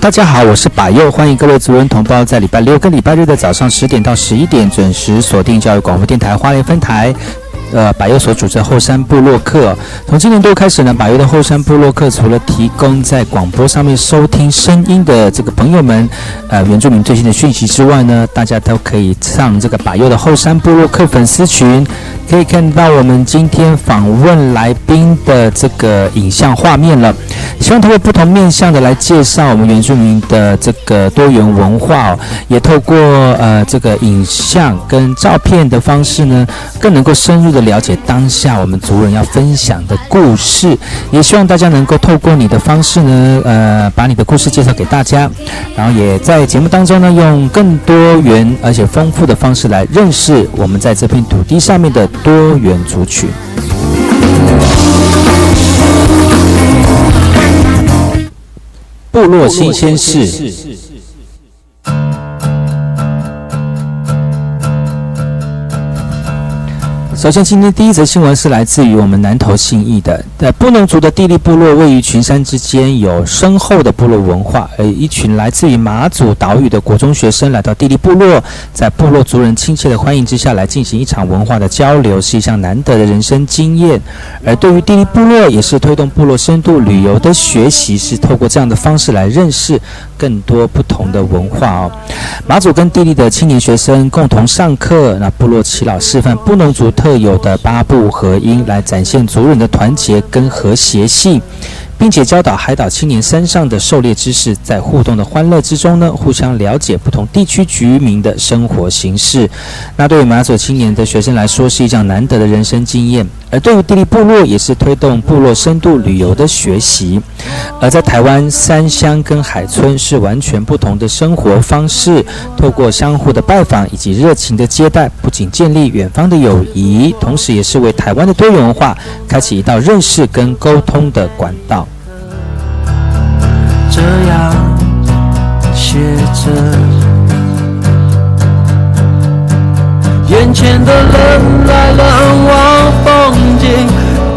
大家好，我是百佑，欢迎各位族人同胞在礼拜六跟礼拜日的早上十点到十一点准时锁定教育广播电台花莲分台。呃，百优所主持后山部落客，从今年度开始呢，百优的后山部落客除了提供在广播上面收听声音的这个朋友们，呃，原住民最新的讯息之外呢，大家都可以上这个百优的后山部落客粉丝群，可以看到我们今天访问来宾的这个影像画面了。希望通过不同面向的来介绍我们原住民的这个多元文化，也透过呃这个影像跟照片的方式呢，更能够深入的。了解当下我们族人要分享的故事，也希望大家能够透过你的方式呢，呃，把你的故事介绍给大家，然后也在节目当中呢，用更多元而且丰富的方式来认识我们在这片土地上面的多元族群。部落新鲜事。首先，今天第一则新闻是来自于我们南投信义的。在布农族的地利部落位于群山之间，有深厚的部落文化。而一群来自于马祖岛屿的国中学生来到地利部落，在部落族人亲切的欢迎之下来进行一场文化的交流，是一项难得的人生经验。而对于地利部落，也是推动部落深度旅游的学习，是透过这样的方式来认识更多不同的文化哦。马祖跟地利的青年学生共同上课，那部落耆老示范布农族特。特有的八部合音来展现族人的团结跟和谐性。并且教导海岛青年山上的狩猎知识，在互动的欢乐之中呢，互相了解不同地区居民的生活形式。那对于马祖青年的学生来说，是一项难得的人生经验；而对于地利部落，也是推动部落深度旅游的学习。而在台湾，山乡跟海村是完全不同的生活方式。透过相互的拜访以及热情的接待，不仅建立远方的友谊，同时也是为台湾的多元文化开启一道认识跟沟通的管道。这样写着，眼前的人来人往，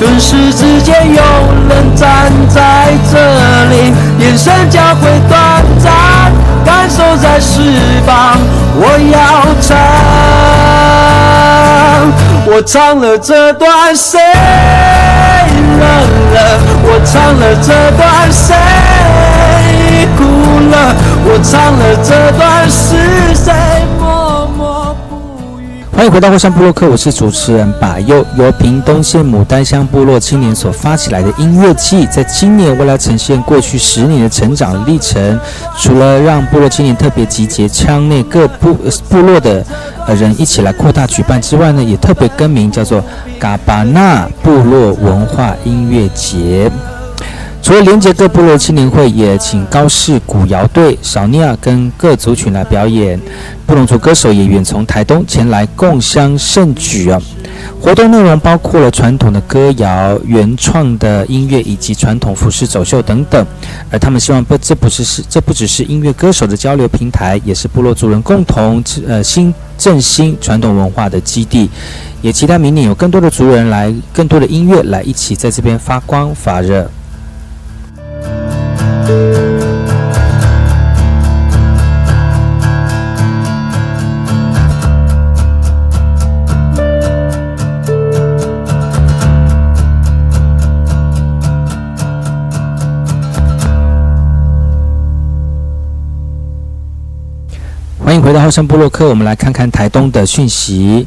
顿时之间有人站在这里，眼神交汇短暂，感受在释放。我要唱，我唱了这段谁冷了？我唱了这段谁？哭了，我唱了这段是谁。欢迎回到火山部落克，我是主持人把佑，由屏东县牡丹乡部落青年所发起来的音乐季，在今年为了呈现过去十年的成长历程，除了让部落青年特别集结腔内各部部落的呃人一起来扩大举办之外呢，也特别更名叫做嘎巴纳部落文化音乐节。除了连接各部落青年会，也请高氏古谣队、小尼亚跟各族群来表演。布隆族歌手也远从台东前来共襄盛举啊！活动内容包括了传统的歌谣、原创的音乐以及传统服饰走秀等等。而他们希望不，这不是是这不只是音乐歌手的交流平台，也是部落族人共同呃新振兴传统文化的基地。也期待明年有更多的族人来，更多的音乐来一起在这边发光发热。回到后山部落克，我们来看看台东的讯息。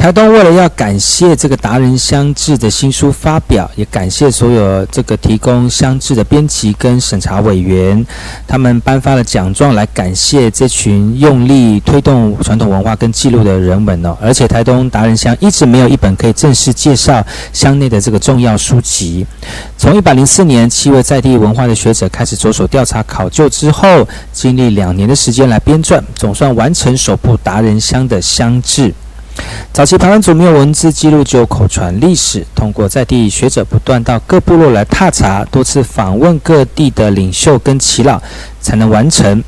台东为了要感谢这个达人乡志的新书发表，也感谢所有这个提供乡志的编辑跟审查委员，他们颁发了奖状来感谢这群用力推动传统文化跟记录的人们哦。而且台东达人乡一直没有一本可以正式介绍乡内的这个重要书籍。从一百零四年七位在地文化的学者开始着手调查考究之后，经历两年的时间来编撰，总算完成首部达人乡的乡志。早期台湾族没有文字记录，只有口传历史。通过在地学者不断到各部落来踏查，多次访问各地的领袖跟耆老，才能完成。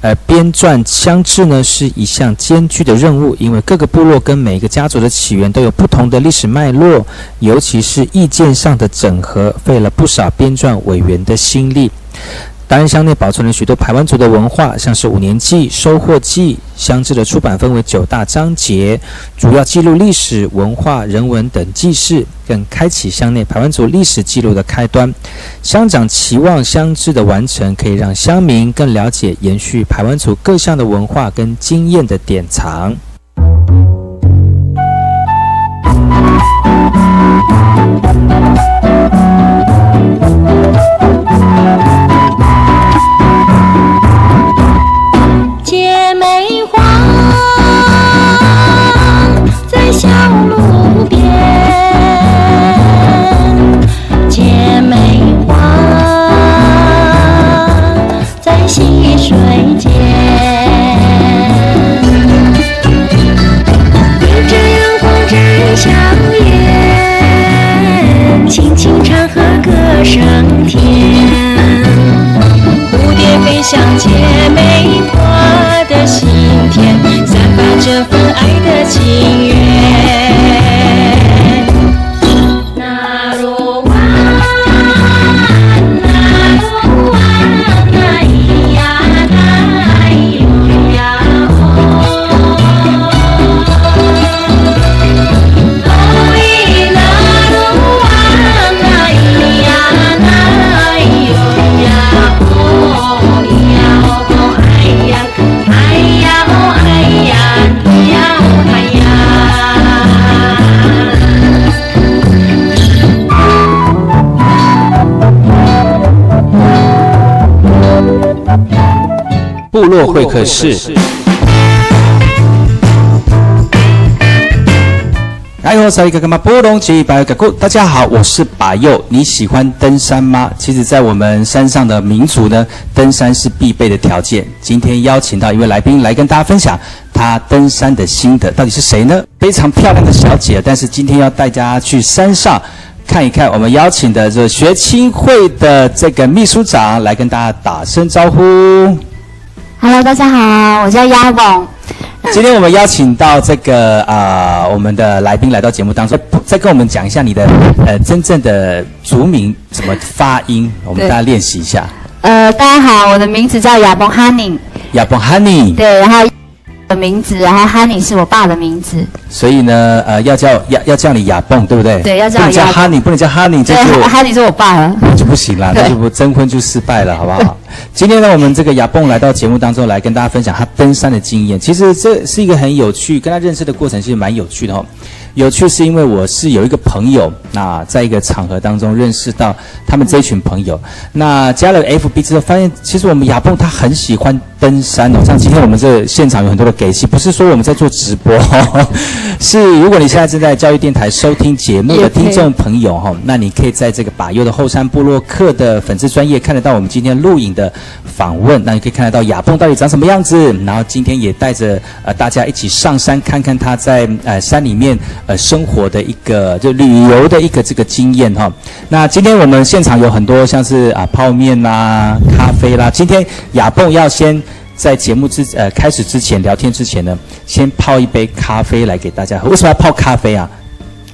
而编撰乡志呢，是一项艰巨的任务，因为各个部落跟每个家族的起源都有不同的历史脉络，尤其是意见上的整合，费了不少编撰委员的心力。达人乡内保存了许多排湾族的文化，像是五年祭、收获祭。乡志的出版分为九大章节，主要记录历史文化、人文等记事，更开启乡内排湾族历史记录的开端。乡长期望乡志的完成，可以让乡民更了解延续排湾族各项的文化跟经验的典藏。可是。哎呦，萨利格格玛波隆吉巴尤格古，大家好，我是把佑。你喜欢登山吗？其实，在我们山上的民族呢，登山是必备的条件。今天邀请到一位来宾来跟大家分享他登山的心得，到底是谁呢？非常漂亮的小姐，但是今天要带大家去山上看一看。我们邀请的这学青会的这个秘书长来跟大家打声招呼。Hello，大家好，我叫鸭翁。今天我们邀请到这个啊，我们的来宾来到节目当中，再跟我们讲一下你的呃真正的族名怎么发音，我们大家练习一下。呃，大家好，我的名字叫亚蹦 Honey。亚蹦 Honey。对，然后。的名字，然后 Honey 是我爸的名字，所以呢，呃，要叫要要叫你亚蹦，对不对？对，要叫不能叫 Honey，不能叫 Honey，这就 Honey 是我爸了，就不行了，那就不征婚就失败了，好不好？今天呢，我们这个亚蹦来到节目当中来跟大家分享他登山的经验，其实这是一个很有趣，跟他认识的过程其实蛮有趣的哦。有趣是因为我是有一个朋友，那在一个场合当中认识到他们这群朋友，那加了 FB 之后，发现其实我们亚蹦他很喜欢登山哦。像今天我们这现场有很多的给戏，不是说我们在做直播，是如果你现在正在教育电台收听节目的听众朋友哈，那你可以在这个把右的后山部落客的粉丝专业看得到我们今天录影的访问，那你可以看得到亚蹦到底长什么样子，然后今天也带着呃大家一起上山看看他在呃山里面。呃生活的一个就旅游的一个这个经验哈。那今天我们现场有很多像是啊泡面啦、咖啡啦。今天亚蹦要先在节目之呃开始之前聊天之前呢，先泡一杯咖啡来给大家喝。为什么要泡咖啡啊？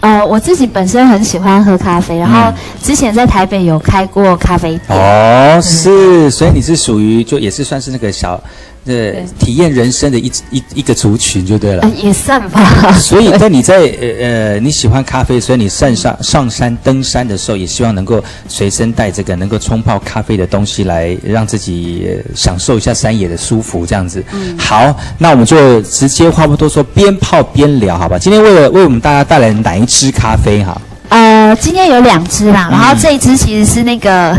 呃，我自己本身很喜欢喝咖啡，然后之前在台北有开过咖啡店。哦，是，所以你是属于就也是算是那个小。呃，体验人生的一一一个族群就对了，也算吧。所以在你在呃呃你喜欢咖啡，所以你上上上山登山的时候，也希望能够随身带这个能够冲泡咖啡的东西，来让自己享受一下山野的舒服，这样子。嗯，好，那我们就直接话不多说，边泡边聊，好吧？今天为了为我们大家带来哪一支咖啡哈？呃，今天有两支啦，然后这一支其实是那个。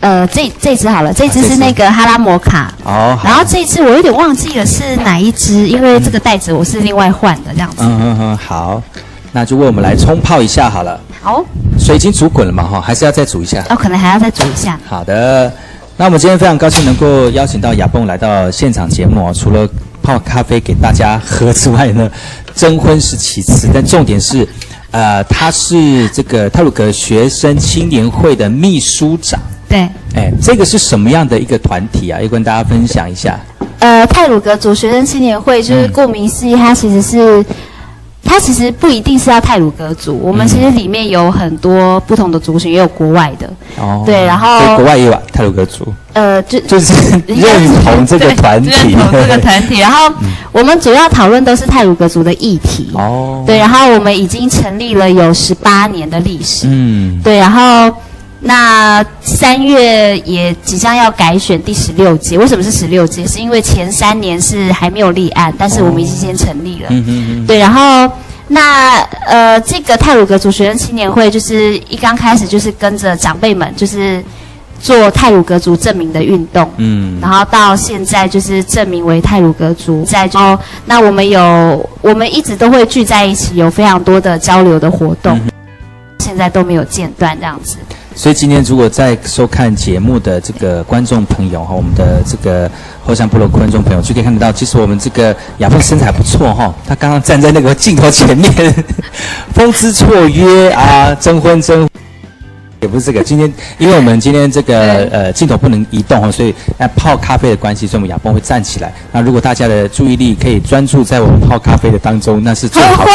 呃，这这只好了，这只是那个哈拉摩卡。哦。然后这只我有点忘记了是哪一只，因为这个袋子我是另外换的这样子。嗯嗯嗯，好，那就为我们来冲泡一下好了。好。水已经煮滚了嘛哈，还是要再煮一下？哦，可能还要再煮一下。好的，那我们今天非常高兴能够邀请到亚蹦来到现场节目哦。除了泡咖啡给大家喝之外呢，征婚是其次，但重点是，呃，他是这个泰鲁格学生青年会的秘书长。对，哎，这个是什么样的一个团体啊？要跟大家分享一下。呃，泰鲁格族学生青年会就是顾名思义，它其实是，它其实不一定是要泰鲁格族，我们其实里面有很多不同的族群，也有国外的。哦。对，然后。国外也有泰鲁格族。呃，就就是 认同这个团体，认同这个团体。然后我们主要讨论都是泰鲁格族的议题。哦。对，然后我们已经成立了有十八年的历史。嗯。对，然后。那三月也即将要改选第十六届，为什么是十六届？是因为前三年是还没有立案，但是我们已经先成立了。嗯嗯对，然后那呃，这个泰鲁格族学生青年会就是一刚开始就是跟着长辈们就是做泰鲁格族证明的运动。嗯。然后到现在就是证明为泰鲁格族，在后那我们有我们一直都会聚在一起，有非常多的交流的活动，现在都没有间断这样子。所以今天如果在收看节目的这个观众朋友哈，我们的这个后山部落观众朋友就可以看得到，其实我们这个亚凤身材不错哈。他刚刚站在那个镜头前面，风姿绰约啊，征婚征也不是这个。今天因为我们今天这个呃镜头不能移动哈，所以那泡咖啡的关系，所以我们亚峰会站起来。那如果大家的注意力可以专注在我们泡咖啡的当中，那是最好的。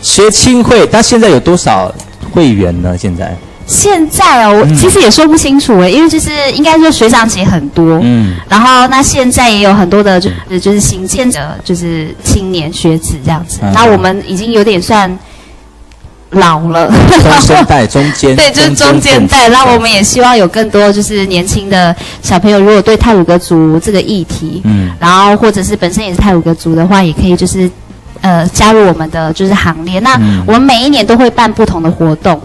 学青会，他现在有多少？会员呢？现在现在哦，我其实也说不清楚诶，因为就是应该说学长姐很多，嗯，然后那现在也有很多的，就是就是新进的，就是青年学子这样子。那我们已经有点算老了，中生代中间，对，就是中间代。那我们也希望有更多就是年轻的小朋友，如果对泰鲁格族这个议题，嗯，然后或者是本身也是泰鲁格族的话，也可以就是。呃，加入我们的就是行列。那我们每一年都会办不同的活动，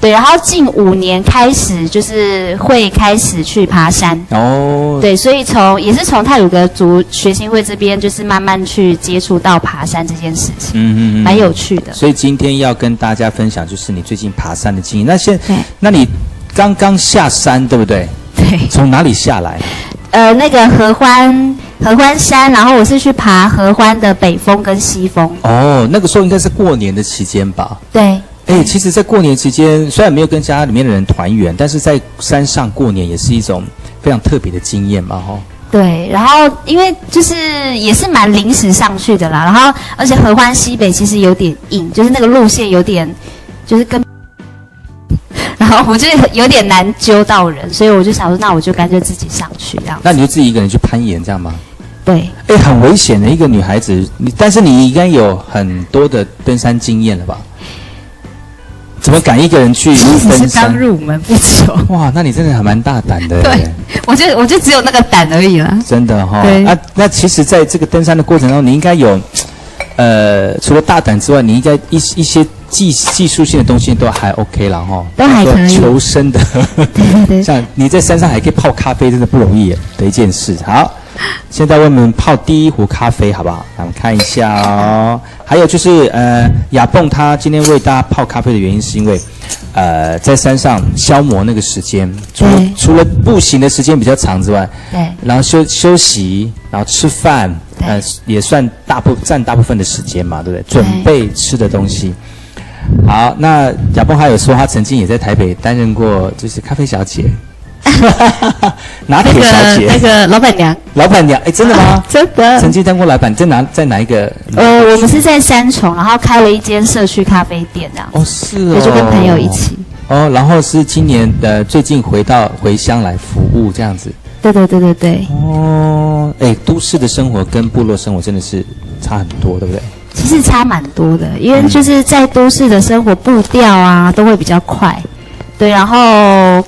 对。然后近五年开始就是会开始去爬山哦，对。所以从也是从泰鲁格族学习会这边，就是慢慢去接触到爬山这件事情，嗯嗯，蛮有趣的。所以今天要跟大家分享，就是你最近爬山的经验。那现，那你刚刚下山对不对？对。从哪里下来？呃，那个合欢合欢山，然后我是去爬合欢的北峰跟西峰。哦，那个时候应该是过年的期间吧？对。哎，其实，在过年期间，虽然没有跟家里面的人团圆，但是在山上过年也是一种非常特别的经验嘛，哈。对，然后因为就是也是蛮临时上去的啦，然后而且合欢西北其实有点硬，就是那个路线有点就是跟。我就有点难揪到人，所以我就想说，那我就干脆自己上去这样。那你就自己一个人去攀岩这样吗？对。哎，很危险的一个女孩子，你但是你应该有很多的登山经验了吧？怎么敢一个人去登山？刚入门不 久。哇，那你真的还蛮大胆的。对，我就我就只有那个胆而已了。真的哈。对。啊，那其实，在这个登山的过程中，你应该有，呃，除了大胆之外，你应该一一些。技技术性的东西都还 OK 了哈，都还可以。求生的，像你在山上还可以泡咖啡，真的不容易的一件事。好，现在为我们泡第一壶咖啡，好不好？咱们看一下哦。还有就是，呃，亚蹦他今天为大家泡咖啡的原因，是因为，呃，在山上消磨那个时间，除除了步行的时间比较长之外，对，然后休休息，然后吃饭，呃，也算大部占大部分的时间嘛，对不对？准备吃的东西。好，那亚鹏还有说，他曾经也在台北担任过，就是咖啡小姐。拿铁小姐，那个老板娘，老板娘，哎，真的吗？真的，曾经当过老板，在哪，在哪一个？呃，我们是在三重，然后开了一间社区咖啡店，这样。哦，是哦，也就跟朋友一起。哦，然后是今年呃最近回到回乡来服务这样子。对对对对对。哦，哎，都市的生活跟部落生活真的是差很多，对不对？其实差蛮多的，因为就是在都市的生活步调啊都会比较快，对，然后。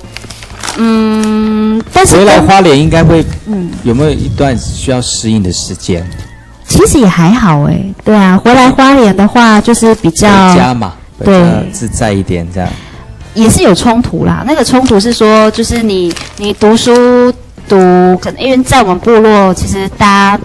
嗯，但是回来花莲应该会，嗯，有没有一段需要适应的时间？其实也还好哎，对啊，回来花莲的话就是比较家嘛，对，自在一点这样。也是有冲突啦，那个冲突是说，就是你你读书读，可能因为在我们部落，其实大家。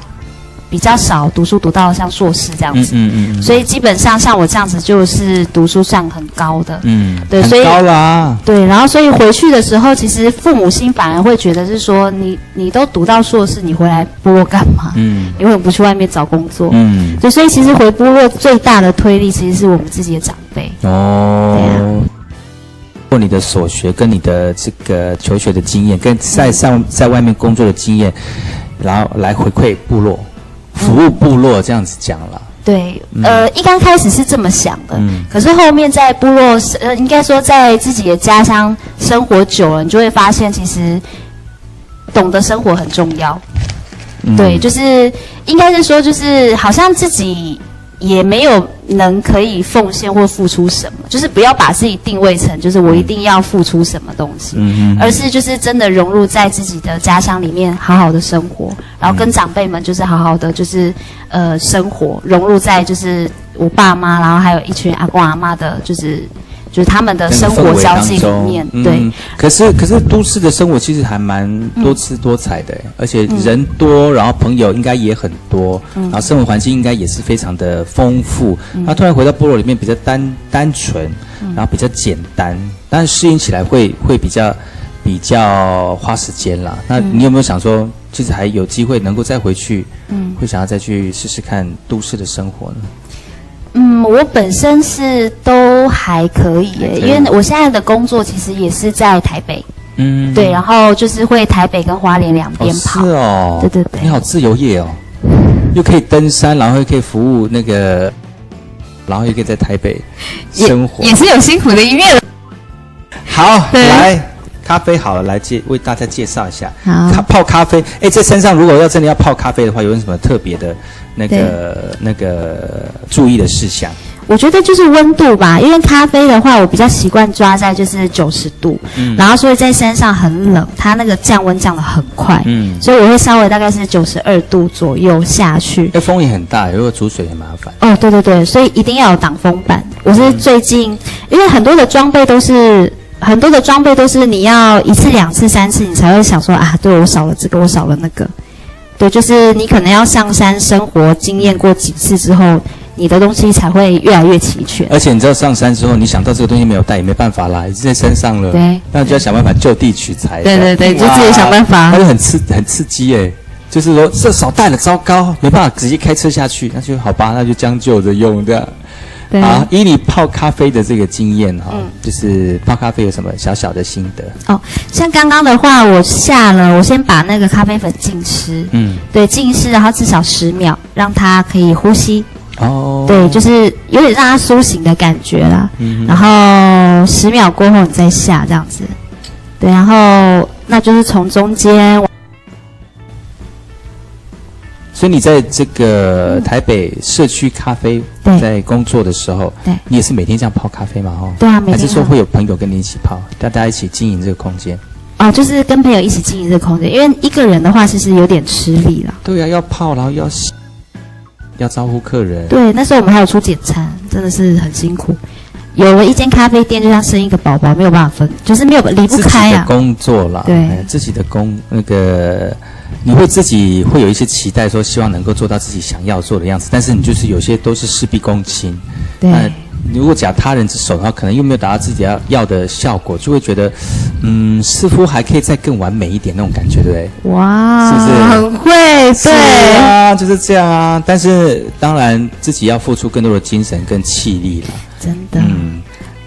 比较少读书读到像硕士这样子，嗯嗯嗯，所以基本上像我这样子就是读书上很高的，嗯，对，所以高啦，对，然后所以回去的时候，其实父母心反而会觉得是说你你都读到硕士，你回来部落干嘛？嗯，你为什么不去外面找工作？嗯，对，所以其实回部落最大的推力其实是我们自己的长辈。哦，对啊，过你的所学跟你的这个求学的经验，跟在上在外面工作的经验，然后来回馈部落。服务部落这样子讲了，对，呃，一刚开始是这么想的，可是后面在部落，呃，应该说在自己的家乡生活久了，你就会发现，其实懂得生活很重要。对，就是应该是说，就是好像自己。也没有能可以奉献或付出什么，就是不要把自己定位成就是我一定要付出什么东西，而是就是真的融入在自己的家乡里面，好好的生活，然后跟长辈们就是好好的就是呃生活，融入在就是我爸妈，然后还有一群阿公阿妈的，就是。就是他们的生活交际里面，对。可是，可是都市的生活其实还蛮多姿多彩的，而且人多，然后朋友应该也很多，然后生活环境应该也是非常的丰富。那突然回到部落里面，比较单单纯，然后比较简单，但是适应起来会会比较比较花时间啦。那你有没有想说，其实还有机会能够再回去？嗯，会想要再去试试看都市的生活呢？嗯，我本身是都还可以耶，因为我现在的工作其实也是在台北，嗯，对，然后就是会台北跟花莲两边跑，是哦，对对对，你好自由业哦，又可以登山，然后又可以服务那个，然后又可以在台北生活，也是有辛苦的一面。好，来。咖啡好了，来介为大家介绍一下。好，泡咖啡。哎，在山上如果要真的要泡咖啡的话，有什么特别的那个那个注意的事项？我觉得就是温度吧，因为咖啡的话，我比较习惯抓在就是九十度，嗯，然后所以在山上很冷，它那个降温降的很快，嗯，所以我会稍微大概是九十二度左右下去。那风也很大，如果煮水很麻烦。哦，对对对，所以一定要有挡风板。我是最近，因为很多的装备都是。很多的装备都是你要一次、两次、三次，你才会想说啊，对我少了这个，我少了那个。对，就是你可能要上山生活经验过几次之后，你的东西才会越来越齐全。而且你知道上山之后，你想到这个东西没有带也没办法啦，已经在山上了。对，那就要想办法就地取材。对对对，就自己想办法。那就很刺很刺激哎，就是说这少带了，糟糕，没办法直接开车下去，那就好吧，那就将就着用这样。好，以你泡咖啡的这个经验哈，就是泡咖啡有什么小小的心得？哦，像刚刚的话，我下了，我先把那个咖啡粉浸湿，嗯，对，浸湿，然后至少十秒，让它可以呼吸。哦，对，就是有点让它苏醒的感觉啦。嗯，然后十秒过后你再下这样子，对，然后那就是从中间。所以你在这个台北社区咖啡在工作的时候，对，你也是每天这样泡咖啡嘛？哦，对啊，还是说会有朋友跟你一起泡，大家一起经营这个空间？哦，就是跟朋友一起经营这个空间，因为一个人的话其实有点吃力了。对啊，要泡，然后要洗，要招呼客人。对，那时候我们还有出简餐，真的是很辛苦。有了一间咖啡店，就像生一个宝宝，没有办法分，就是没有离不开啊。工作了，对，自己的工那个。你会自己会有一些期待，说希望能够做到自己想要做的样子，但是你就是有些都是事必躬亲。对。如果假他人之手的话，可能又没有达到自己要要的效果，就会觉得，嗯，似乎还可以再更完美一点那种感觉，对不对？哇，是不是很会？对啊，就是这样啊。但是当然自己要付出更多的精神跟气力了。真的。嗯。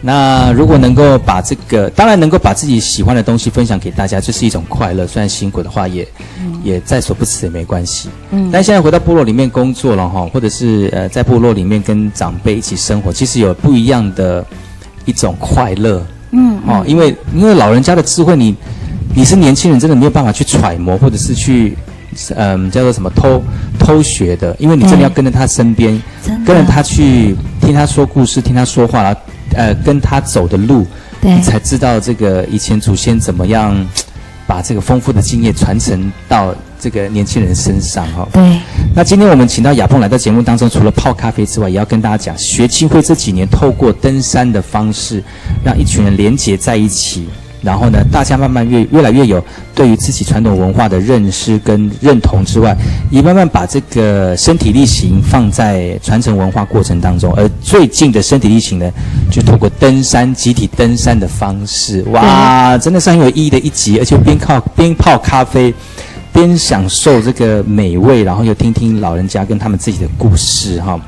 那如果能够把这个，当然能够把自己喜欢的东西分享给大家，这是一种快乐。虽然辛苦的话，也也在所不辞，也没关系。嗯。但现在回到部落里面工作了哈，或者是呃在部落里面跟长辈一起生活，其实有不一样的一种快乐。嗯。哦，因为因为老人家的智慧，你你是年轻人，真的没有办法去揣摩，或者是去嗯叫做什么偷偷学的，因为你真的要跟着他身边，跟着他去听他说故事，听他说话后呃，跟他走的路，对，才知道这个以前祖先怎么样把这个丰富的经验传承到这个年轻人身上哈。对。那今天我们请到亚鹏来到节目当中，除了泡咖啡之外，也要跟大家讲，学青会这几年透过登山的方式，让一群人连结在一起。然后呢，大家慢慢越越来越有对于自己传统文化的认识跟认同之外，也慢慢把这个身体力行放在传承文化过程当中。而最近的身体力行呢，就透过登山集体登山的方式，哇，真的是很有意义的一集。而且边靠边泡咖啡，边享受这个美味，然后又听听老人家跟他们自己的故事哈。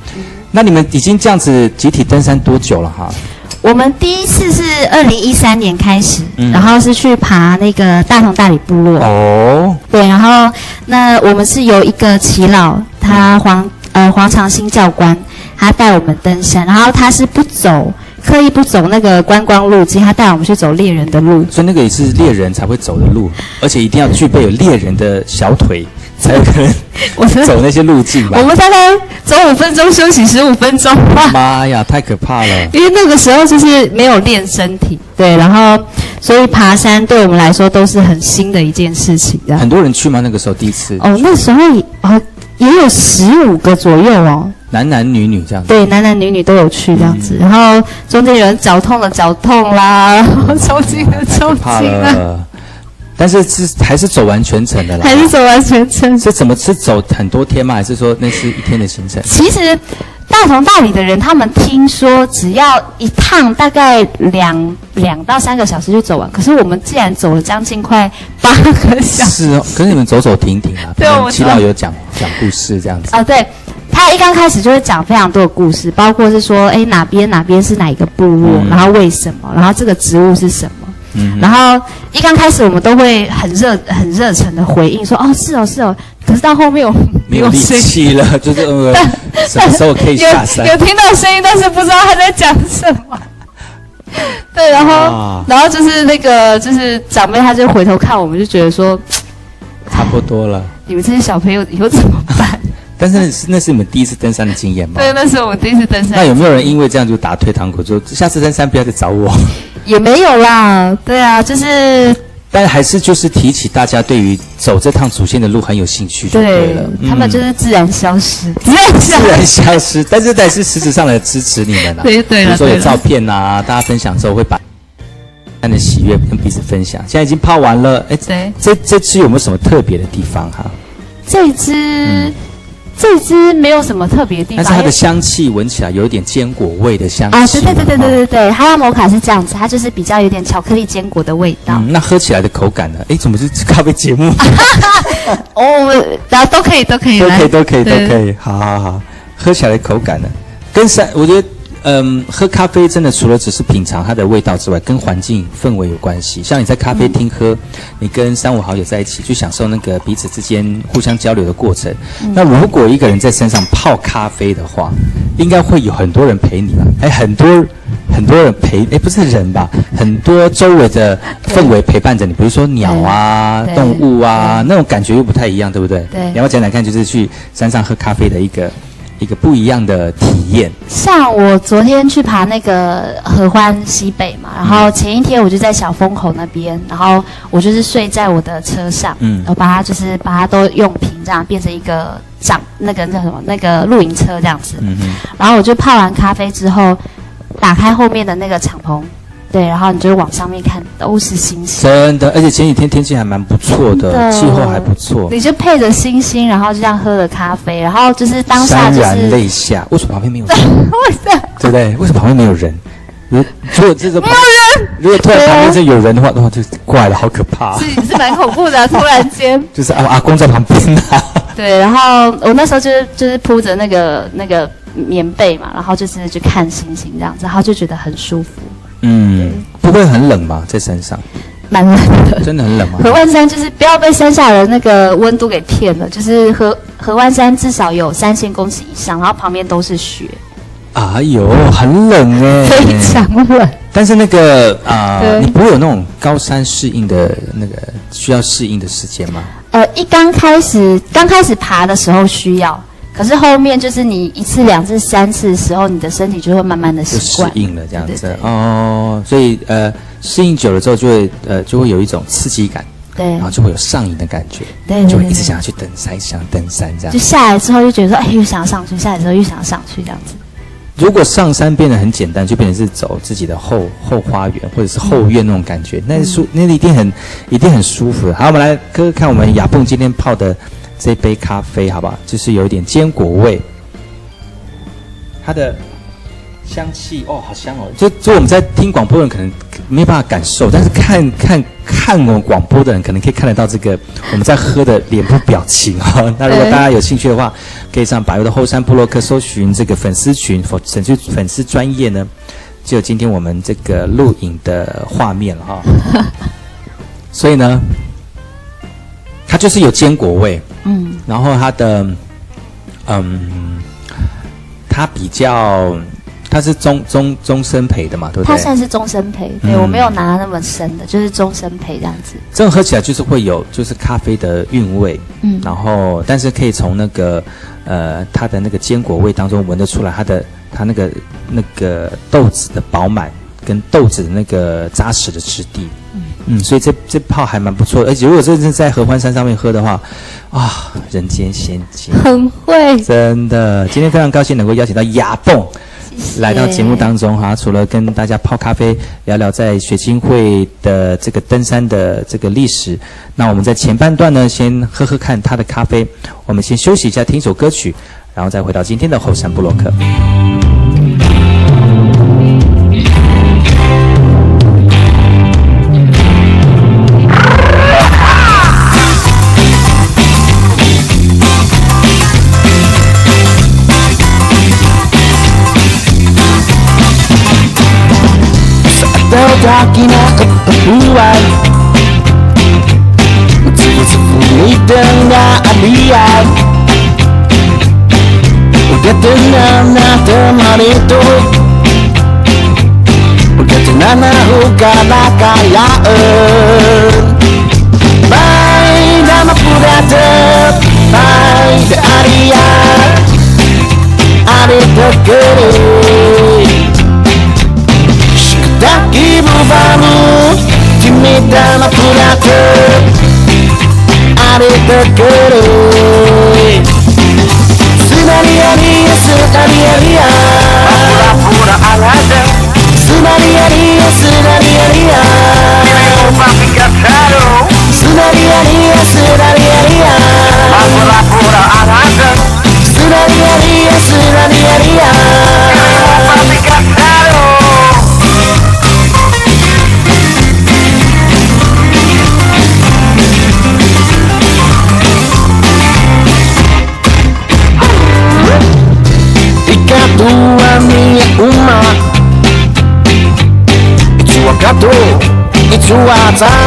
那你们已经这样子集体登山多久了哈？我们第一次是二零一三年开始，然后是去爬那个大同大理部落。哦，对，然后那我们是由一个耆老，他黄呃黄长兴教官，他带我们登山，然后他是不走，刻意不走那个观光路径，他带我们去走猎人的路。所以那个也是猎人才会走的路，而且一定要具备有猎人的小腿。才有可能我走那些路径吧。我们大概走五分钟，休息十五分钟吧。妈呀，太可怕了！因为那个时候就是没有练身体，对，然后所以爬山对我们来说都是很新的一件事情。很多人去吗？那个时候第一次？哦，那时候哦也有十五个左右哦，男男女女这样子。对，男男女女都有去这样子，然后中间有人脚痛了，脚痛啦，抽筋了，抽筋了。但是是还是走完全程的啦，还是走完全程？是怎么是走很多天吗？还是说那是一天的行程？其实大同大理的人，他们听说只要一趟大概两两到三个小时就走完。可是我们竟然走了将近快八个小时。是哦，可是你们走走停停啊。对，我知道有讲讲故事这样子。啊，对，他一刚开始就会讲非常多的故事，包括是说，哎，哪边哪边是哪一个部落，然后为什么，然后这个植物是什么。然后一刚开始我们都会很热很热诚的回应说哦是哦是哦，可是到后面我没有力气了，就 是什么时候可以下山？有听到声音，但是不知道他在讲什么。对，然后然后就是那个就是长辈，他就回头看我们，就觉得说差不多了。你们这些小朋友以后怎么办？但是那是你们第一次登山的经验吗？对，那是我们第一次登山。那有没有人因为这样就打退堂鼓，说下次登山不要再找我？也没有啦，对啊，就是，但还是就是提起大家对于走这趟祖先的路很有兴趣就对了。他们就是自然消失，自然消失，但是但是实质上来支持你们啊。对对比如说有照片啊，大家分享之后会把看的喜悦跟彼此分享。现在已经泡完了，哎，这这支有没有什么特别的地方哈？这支。这支没有什么特别的地方，但是它的香气闻起来有一点坚果味的香气。啊，对对对对对对对，哈拉摩卡是这样子，它就是比较有点巧克力坚果的味道。嗯，那喝起来的口感呢？哎，怎么是咖啡节目？哦，然后都可以，都可以，都可以，都可以，都可以。好好好，喝起来的口感呢？跟三，我觉得。嗯，喝咖啡真的除了只是品尝它的味道之外，跟环境氛围有关系。像你在咖啡厅喝，你跟三五好友在一起，去享受那个彼此之间互相交流的过程。那如果一个人在山上泡咖啡的话，应该会有很多人陪你吧？哎，很多很多人陪，哎，不是人吧？很多周围的氛围陪伴着你，比如说鸟啊、动物啊，那种感觉又不太一样，对不对？对。然后讲讲看，就是去山上喝咖啡的一个。一个不一样的体验。像我昨天去爬那个合欢西北嘛，然后前一天我就在小风口那边，然后我就是睡在我的车上，嗯，我把它就是把它都用平这样变成一个帐，那个叫什么？那个露营车这样子。嗯然后我就泡完咖啡之后，打开后面的那个敞篷，对，然后你就往上面看，都是星星。真的，而且前几天天气还蛮不错的，气候还不错。你就配着星星，然后就这样喝了咖啡，然后就是当下就是潸然泪下。为什么旁边没有人？对不对？为什么旁边没有人？如如果这个没有人，如果突然旁边这有人的话，的话就怪了，好可怕。是是蛮恐怖的，突然间。就是阿阿公在旁边啊。对，然后我那时候就是就是铺着那个那个棉被嘛，然后就是去看星星这样子，然后就觉得很舒服。嗯，不会很冷吗？在山上？蛮冷的，真的很冷吗？合欢山就是不要被山下的那个温度给骗了，就是合合欢山至少有三千公尺以上，然后旁边都是雪。哎呦，很冷哎，非常冷。但是那个啊，你不会有那种高山适应的那个需要适应的时间吗？呃，一刚开始刚开始爬的时候需要，可是后面就是你一次、两次、三次的时候，你的身体就会慢慢的习惯适应了这样子哦。所以呃，适应久了之后，就会呃就会有一种刺激感，对，然后就会有上瘾的感觉，对，就会一直想要去登山，一直想登山这样。就下来之后就觉得说，哎，又想要上去，下来之后又想要上去这样子。如果上山变得很简单，就变成是走自己的后后花园或者是后院那种感觉，那舒那一定很一定很舒服。好，我们来哥哥看我们雅蹦今天泡的这杯咖啡，好不好？就是有一点坚果味，它的。香气哦，好香哦！就就我们在听广播的人可能没办法感受，但是看 看看我们广播的人可能可以看得到这个我们在喝的脸部表情哈。那如果大家有兴趣的话，可以上百油的后山部落克搜寻这个粉丝群，粉粉丝粉丝专业呢，就有今天我们这个录影的画面了哈。所以呢，它就是有坚果味，嗯，然后它的嗯，它比较。它是终终终身培的嘛，对不对？它算是终身培，对我没有拿那么深的，就是终身培这样子。这种喝起来就是会有就是咖啡的韵味，嗯，然后但是可以从那个呃它的那个坚果味当中闻得出来它的它那个那个豆子的饱满跟豆子的那个扎实的质地，嗯嗯，所以这这泡还蛮不错，而且如果这是在合欢山上面喝的话，啊，人间仙境，很会，真的，今天非常高兴能够邀请到雅蹦。来到节目当中哈，除了跟大家泡咖啡，聊聊在雪清会的这个登山的这个历史，那我们在前半段呢，先喝喝看他的咖啡。我们先休息一下，听一首歌曲，然后再回到今天的后山布洛克。Kaki na keperluan Sefuni tengah adian Udah tenang nah teman itu. Udah tenang nah ukala kayaan Baik nama pura tep Baik arian Ada terkering I need the ghetto. times I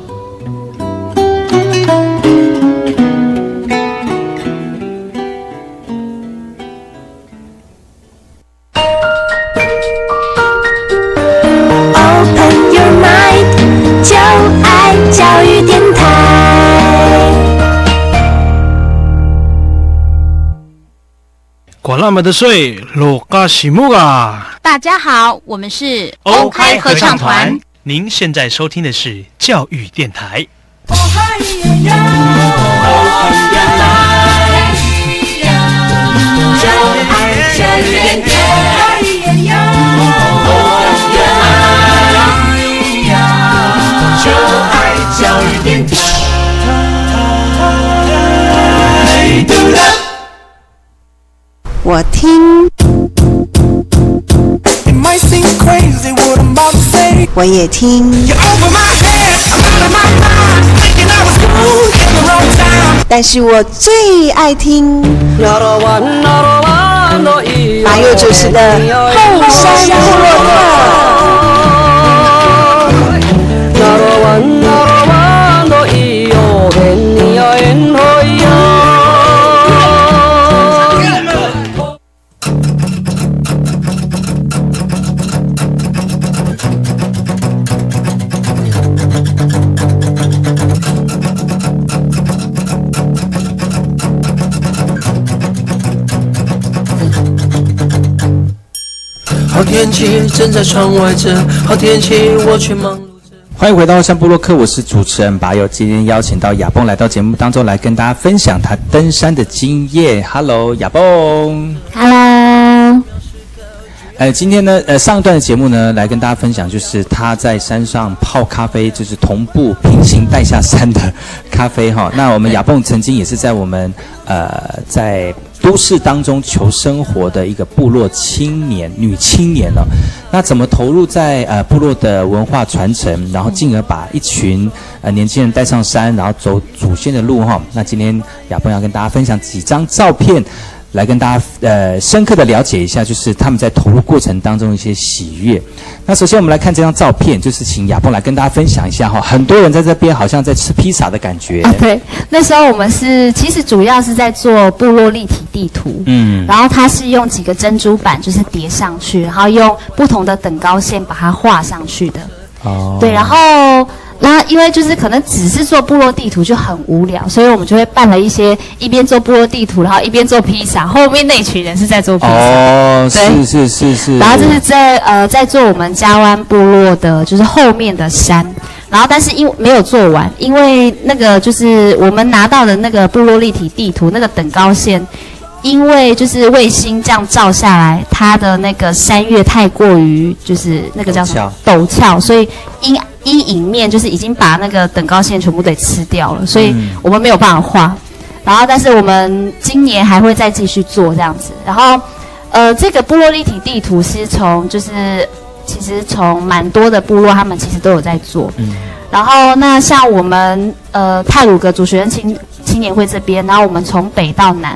那么的水，罗嘎西木啊！大家好，我们是 OK 合唱团。您现在收听的是教育电台。我听，我也听，但是我最爱听。马佑主持的后山部落客。好天气正在窗外着，好天气我却忙。欢迎回到山布洛克，我是主持人巴友。今天邀请到亚蹦来到节目当中来跟大家分享他登山的经验。Hello，亚蹦。Hello。呃，今天呢，呃，上一段的节目呢，来跟大家分享就是他在山上泡咖啡，就是同步平行带下山的咖啡哈。那我们亚蹦曾经也是在我们呃在。都市当中求生活的一个部落青年女青年呢，那怎么投入在呃部落的文化传承，然后进而把一群呃年轻人带上山，然后走祖先的路哈？那今天亚鹏要跟大家分享几张照片。来跟大家呃深刻的了解一下，就是他们在投入过程当中一些喜悦。那首先我们来看这张照片，就是请亚鹏来跟大家分享一下哈。很多人在这边好像在吃披萨的感觉。啊，对，那时候我们是其实主要是在做部落立体地图，嗯，然后它是用几个珍珠板就是叠上去，然后用不同的等高线把它画上去的。哦，对，然后。那因为就是可能只是做部落地图就很无聊，所以我们就会办了一些一边做部落地图，然后一边做披萨。后面那群人是在做披萨。哦，是是是是。然后就是在呃在做我们加湾部落的，就是后面的山。然后但是因为没有做完，因为那个就是我们拿到的那个部落立体地图那个等高线，因为就是卫星这样照下来，它的那个山岳太过于就是那个叫什么陡峭，所以因。阴影面就是已经把那个等高线全部给吃掉了，所以我们没有办法画。然后，但是我们今年还会再继续做这样子。然后，呃，这个部落立体地图是从就是其实从蛮多的部落，他们其实都有在做。嗯。然后，那像我们呃泰鲁格主学生青青年会这边，然后我们从北到南，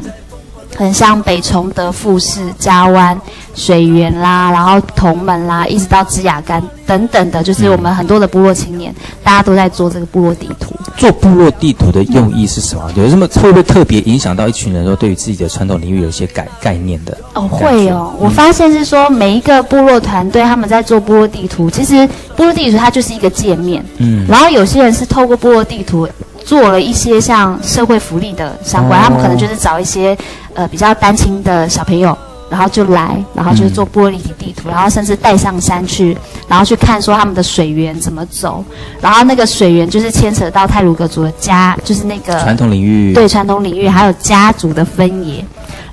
很像北崇德、富士、嘉湾、水源啦，然后同门啦，一直到枝雅干等等的，就是我们很多的部落青年，大家都在做这个部落地图。做部落地图的用意是什么？有什么会不会特别影响到一群人说对于自己的传统领域有一些概概念的？哦，会哦。我发现是说每一个部落团队他们在做部落地图，其实部落地图它就是一个界面。嗯。然后有些人是透过部落地图做了一些像社会福利的相关，他们可能就是找一些。呃，比较单亲的小朋友，然后就来，然后就是做玻璃体地图，然后甚至带上山去，然后去看说他们的水源怎么走，然后那个水源就是牵扯到泰鲁格族的家，就是那个传统领域，对传统领域还有家族的分野，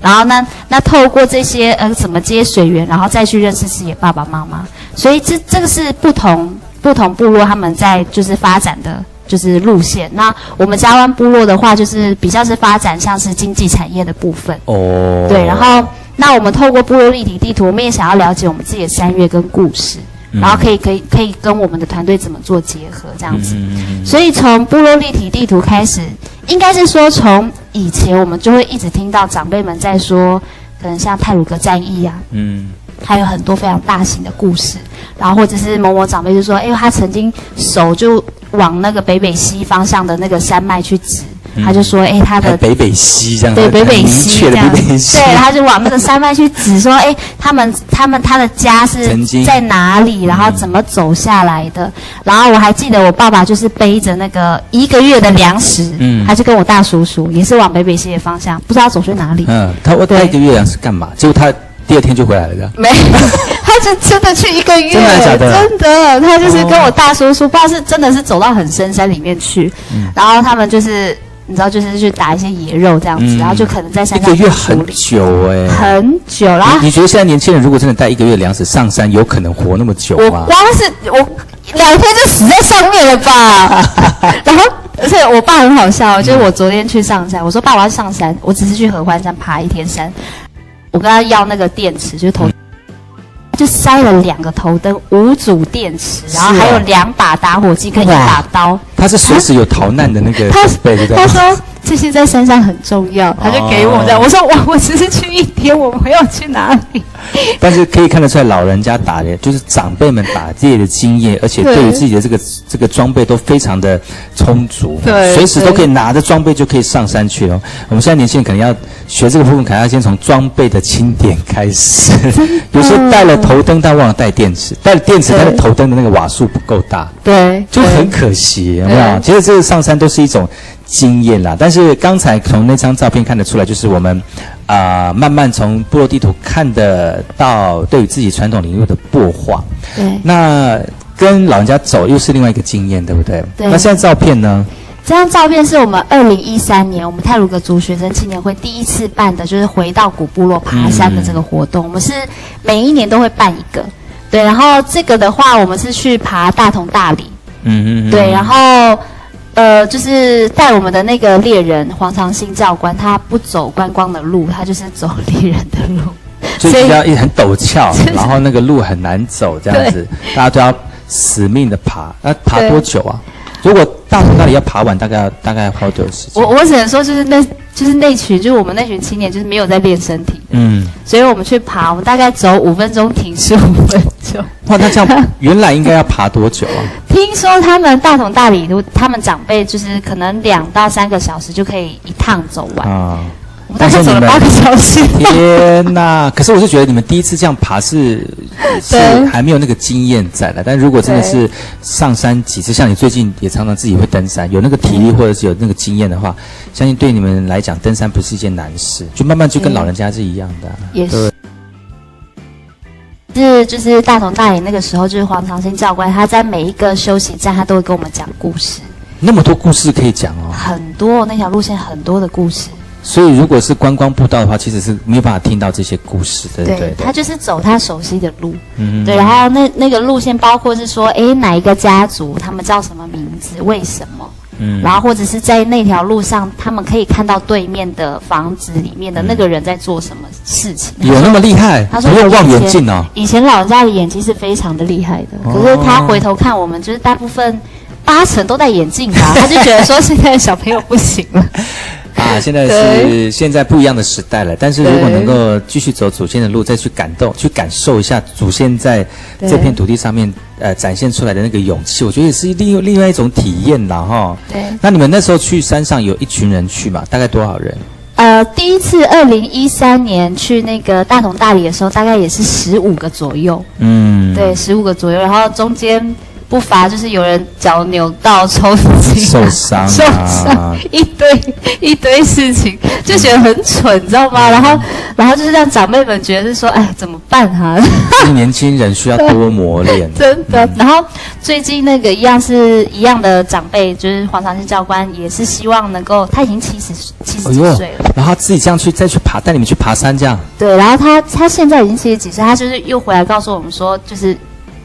然后呢那透过这些呃怎么接水源，然后再去认识自己的爸爸妈妈，所以这这个是不同不同部落他们在就是发展的。就是路线。那我们嘉湾部落的话，就是比较是发展像是经济产业的部分。哦。对，然后那我们透过部落立体地图，我们也想要了解我们自己的山岳跟故事，然后可以可以可以跟我们的团队怎么做结合这样子。嗯。所以从部落立体地图开始，应该是说从以前我们就会一直听到长辈们在说，可能像泰鲁格战役啊，嗯，还有很多非常大型的故事，然后或者是某某长辈就说，哎，他曾经手就。往那个北北西方向的那个山脉去指，他就说：“哎，他的北北西这样，对北北西这样，对，他就往那个山脉去指，说：哎，他们他们他的家是在哪里？然后怎么走下来的？然后我还记得我爸爸就是背着那个一个月的粮食，嗯，还是跟我大叔叔也是往北北西的方向，不知道走去哪里。嗯，他我带一个月粮食干嘛？结果他。第二天就回来了，的。没，他是真的去一个月，真的假的？真的，他就是跟我大叔叔，不知道是真的是走到很深山里面去，然后他们就是你知道，就是去打一些野肉这样子，然后就可能在山上一个月很久哎，很久。然后你觉得现在年轻人如果真的带一个月粮食上山，有可能活那么久吗？我光是我两天就死在上面了吧？然后而且我爸很好笑，就是我昨天去上山，我说爸我要上山，我只是去合欢山爬一天山。我跟他要那个电池，就是头，就塞了两个头灯，五组电池，然后还有两把打火机跟一把刀。他是随时有逃难的那个。他他说。这些在山上很重要，他就给我这样。我说我 我只是去一天，我们要去哪里？但是可以看得出来，老人家打猎就是长辈们打猎的经验，而且对于自己的这个这个装备都非常的充足，对，随时都可以拿着装备就可以上山去哦。我们现在年轻人可能要学这个部分，可能要先从装备的清点开始。有些带了头灯，但忘了带电池；带了电池，但是头灯的那个瓦数不够大，对，就很可惜，有没有？其实这个上山都是一种。经验啦，但是刚才从那张照片看得出来，就是我们啊，慢慢从部落地图看得到对于自己传统领域的破化。对，那跟老人家走又是另外一个经验，对不对？对。那现在照片呢？这张照片是我们二零一三年我们泰鲁格族学生青年会第一次办的，就是回到古部落爬山的这个活动。我们是每一年都会办一个，对。然后这个的话，我们是去爬大同大理。嗯嗯。对，然后。呃，就是带我们的那个猎人黄长兴教官，他不走观光的路，他就是走猎人的路，所以比较一很陡峭，然后那个路很难走，这样子，大家都要死命的爬。那爬多久啊？如果大同那里要爬完，大概要大概花多久时间？我我只能说，就是那，就是那群，就是我们那群青年，就是没有在练身体。嗯，所以我们去爬，我们大概走五分钟，停十五分钟。哇，那这样原来应该要爬多久啊？听说他们大同大理都，他们长辈就是可能两到三个小时就可以一趟走完啊。但是走了八个小时，天哪！可是我是觉得你们第一次这样爬是是还没有那个经验在的。但如果真的是上山几次，像你最近也常常自己会登山，有那个体力或者是有那个经验的话，相信对你们来讲登山不是一件难事，就慢慢就跟老人家是一样的。也是，是就是大同大理那个时候，就是黄长兴教官，他在每一个休息站，他都会跟我们讲故事。那么多故事可以讲哦，很多那条路线很多的故事。所以，如果是观光步道的话，其实是没有办法听到这些故事的。对，他就是走他熟悉的路。嗯，对。然后那那个路线包括是说，哎，哪一个家族，他们叫什么名字，为什么？嗯。然后或者是在那条路上，他们可以看到对面的房子里面的那个人在做什么事情。有那么厉害？他说不用望远镜哦。以前老人家的眼睛是非常的厉害的，可是他回头看我们，就是大部分八成都戴眼镜吧，他就觉得说现在小朋友不行了。啊，现在是现在不一样的时代了。但是如果能够继续走祖先的路，再去感动、去感受一下祖先在这片土地上面呃展现出来的那个勇气，我觉得也是另另外一种体验了，哈。对。那你们那时候去山上有一群人去嘛？大概多少人？呃，第一次二零一三年去那个大同大理的时候，大概也是十五个左右。嗯，对，十五个左右，然后中间。不乏就是有人脚扭到抽筋、受伤、受伤一堆一堆事情，就觉得很蠢，你知道吗？然后，然后就是让长辈们觉得是说，哎，怎么办哈？年轻人需要多磨练，真的。然后最近那个一样是一样的长辈，就是黄长兴教官，也是希望能够，他已经七十七十几岁了，然后自己这样去再去爬，带你们去爬山这样。对，然后他他现在已经七十几岁，他就是又回来告诉我们说，就是。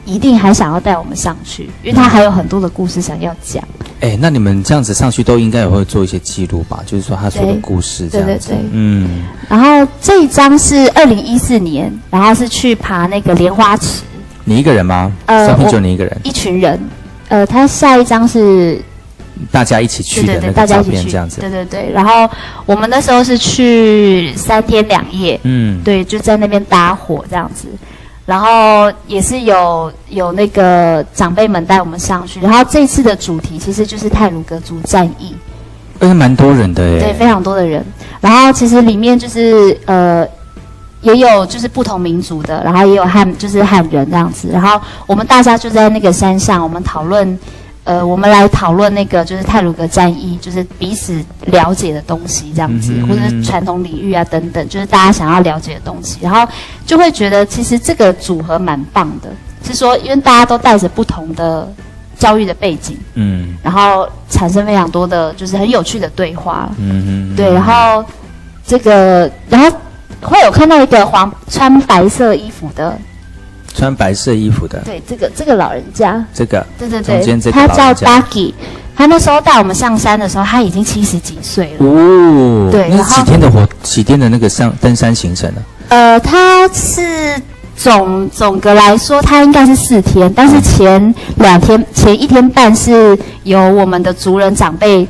一定还想要带我们上去，因为他还有很多的故事想要讲。哎，那你们这样子上去都应该也会做一些记录吧？就是说他说的故事这样子。嗯。然后这一张是二零一四年，然后是去爬那个莲花池。你一个人吗？呃，就你一个人。一群人。呃，他下一张是大家一起去的那个照片，这样子。对对对。然后我们那时候是去三天两夜。嗯。对，就在那边搭伙这样子。然后也是有有那个长辈们带我们上去，然后这次的主题其实就是泰鲁格族战役，哎，蛮多人的耶，对，非常多的人。然后其实里面就是呃，也有就是不同民族的，然后也有汉就是汉人这样子。然后我们大家就在那个山上，我们讨论。呃，我们来讨论那个就是泰鲁格战役，就是彼此了解的东西这样子，或者是传统领域啊等等，就是大家想要了解的东西，然后就会觉得其实这个组合蛮棒的，是说因为大家都带着不同的教育的背景，嗯，然后产生非常多的就是很有趣的对话，嗯嗯，对，然后这个然后会有看到一个黄穿白色衣服的。穿白色衣服的，对，这个这个老人家，这个，对对对，他叫 Ducky，他那时候带我们上山的时候，他已经七十几岁了。哦，对，那几天的活，几天的那个上登山行程呢？呃，他是总总的来说，他应该是四天，但是前两天、前一天半是由我们的族人长辈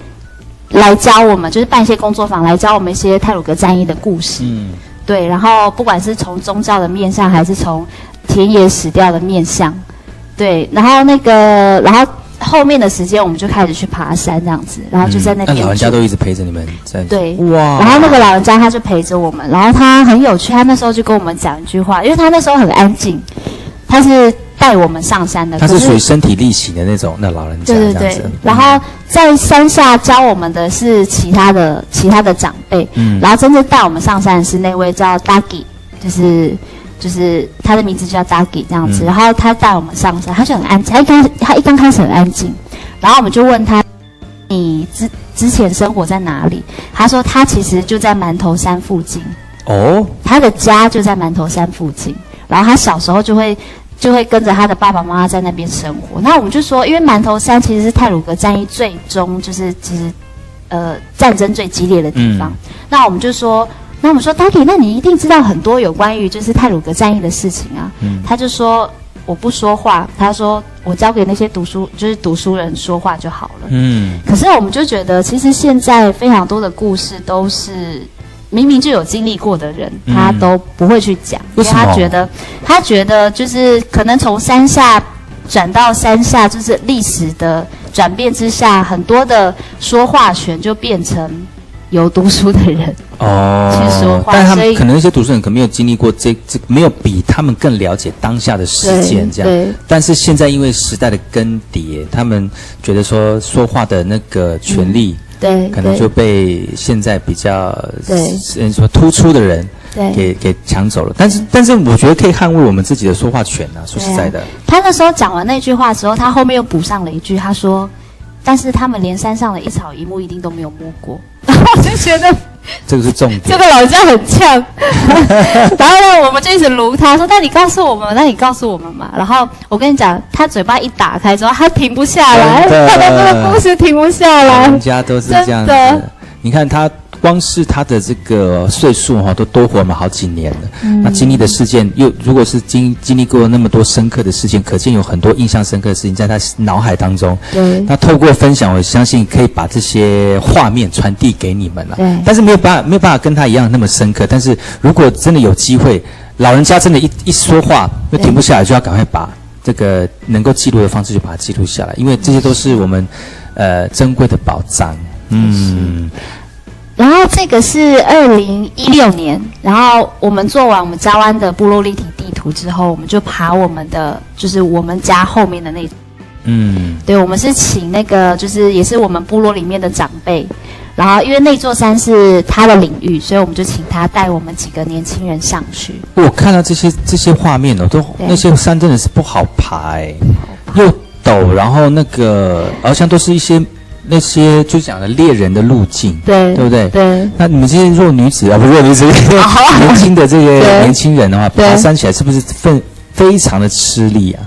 来教我们，就是办一些工作坊来教我们一些泰鲁格战役的故事。嗯，对，然后不管是从宗教的面上，还是从田野死掉的面相，对，然后那个，然后后面的时间我们就开始去爬山这样子，然后就在那边。老人家都一直陪着你们在。对，哇。然后那个老人家他就陪着我们，然后他很有趣，他那时候就跟我们讲一句话，因为他那时候很安静，他是带我们上山的。他是属于身体力行的那种，那老人家对对对。然后在山下教我们的是其他的其他的长辈，嗯。然后真正带我们上山的是那位叫 Dagi，就是。就是他的名字叫 Dagi 这样子，然后他带我们上山，他就很安静。他一刚他一刚开始很安静，然后我们就问他，你之之前生活在哪里？他说他其实就在馒头山附近。哦，他的家就在馒头山附近，然后他小时候就会就会跟着他的爸爸妈妈在那边生活。那我们就说，因为馒头山其实是泰鲁格战役最终就是其实呃战争最激烈的地方。那我们就说。那我们说，Daddy，那你一定知道很多有关于就是泰鲁格战役的事情啊。嗯。他就说我不说话，他说我交给那些读书就是读书人说话就好了。嗯。可是我们就觉得，其实现在非常多的故事都是明明就有经历过的人，他都不会去讲，因为他觉得他觉得就是可能从山下转到山下，就是历史的转变之下，很多的说话权就变成。有读书的人哦去说话，但他们可能一些读书人可能没有经历过这这，没有比他们更了解当下的事件这样。但是现在因为时代的更迭，他们觉得说说话的那个权利，对，可能就被现在比较对突出的人对给给抢走了。但是但是我觉得可以捍卫我们自己的说话权啊！说实在的，他那时候讲完那句话之后，他后面又补上了一句，他说。但是他们连山上的一草一木一定都没有摸过，我就觉得这个是重点。这个老人家很呛，然后呢，我们就一直撸他说：“那你告诉我们，那你告诉我们嘛。”然后我跟你讲，他嘴巴一打开之后，他停不下来，他的这个故事停不下来。人家都是这样子。你看他光是他的这个岁数哈，都多活我们好几年了。那经历的事件又如果是经经历过那么多深刻的事件，可见有很多印象深刻的事情在他脑海当中。对。那透过分享，我相信可以把这些画面传递给你们了。对。但是没有办法，没有办法跟他一样那么深刻。但是如果真的有机会，老人家真的，一一说话就停不下来，就要赶快把这个能够记录的方式就把它记录下来，因为这些都是我们呃珍贵的宝藏。嗯。然后这个是二零一六年，然后我们做完我们嘉湾的部落立体地图之后，我们就爬我们的就是我们家后面的那，嗯，对，我们是请那个就是也是我们部落里面的长辈，然后因为那座山是他的领域，所以我们就请他带我们几个年轻人上去。我看到这些这些画面哦，都那些山真的是不好爬，又陡，然后那个好像都是一些。那些就讲的猎人的路径，对对不对？对。那你们这些弱女子啊，不弱女子，年轻的这些年轻人的话，爬山起来是不是非非常的吃力啊？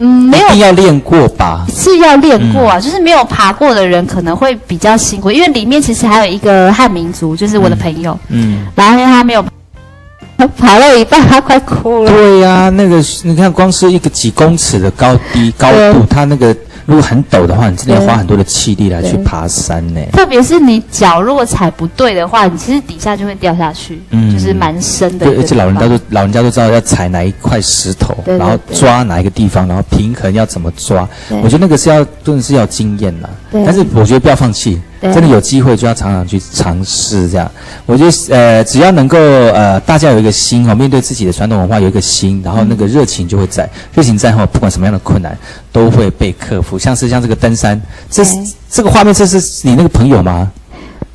嗯，没有，一定要练过吧？是要练过啊，就是没有爬过的人可能会比较辛苦，因为里面其实还有一个汉民族，就是我的朋友，嗯，然后他没有，他爬到一半，他快哭了。对呀，那个你看，光是一个几公尺的高低高度，他那个。如果很陡的话，你真的要花很多的气力来去爬山呢。特别是你脚如果踩不对的话，你其实底下就会掉下去，就是蛮深的。对，而且老人家都老人家都知道要踩哪一块石头，然后抓哪一个地方，然后平衡要怎么抓。我觉得那个是要真的是要经验啦。但是我觉得不要放弃。真的有机会就要常常去尝试，这样。我觉得呃，只要能够呃，大家有一个心哦，面对自己的传统文化有一个心，然后那个热情就会在，热情在后，不管什么样的困难都会被克服。像是像这个登山，这是这个画面，这是你那个朋友吗？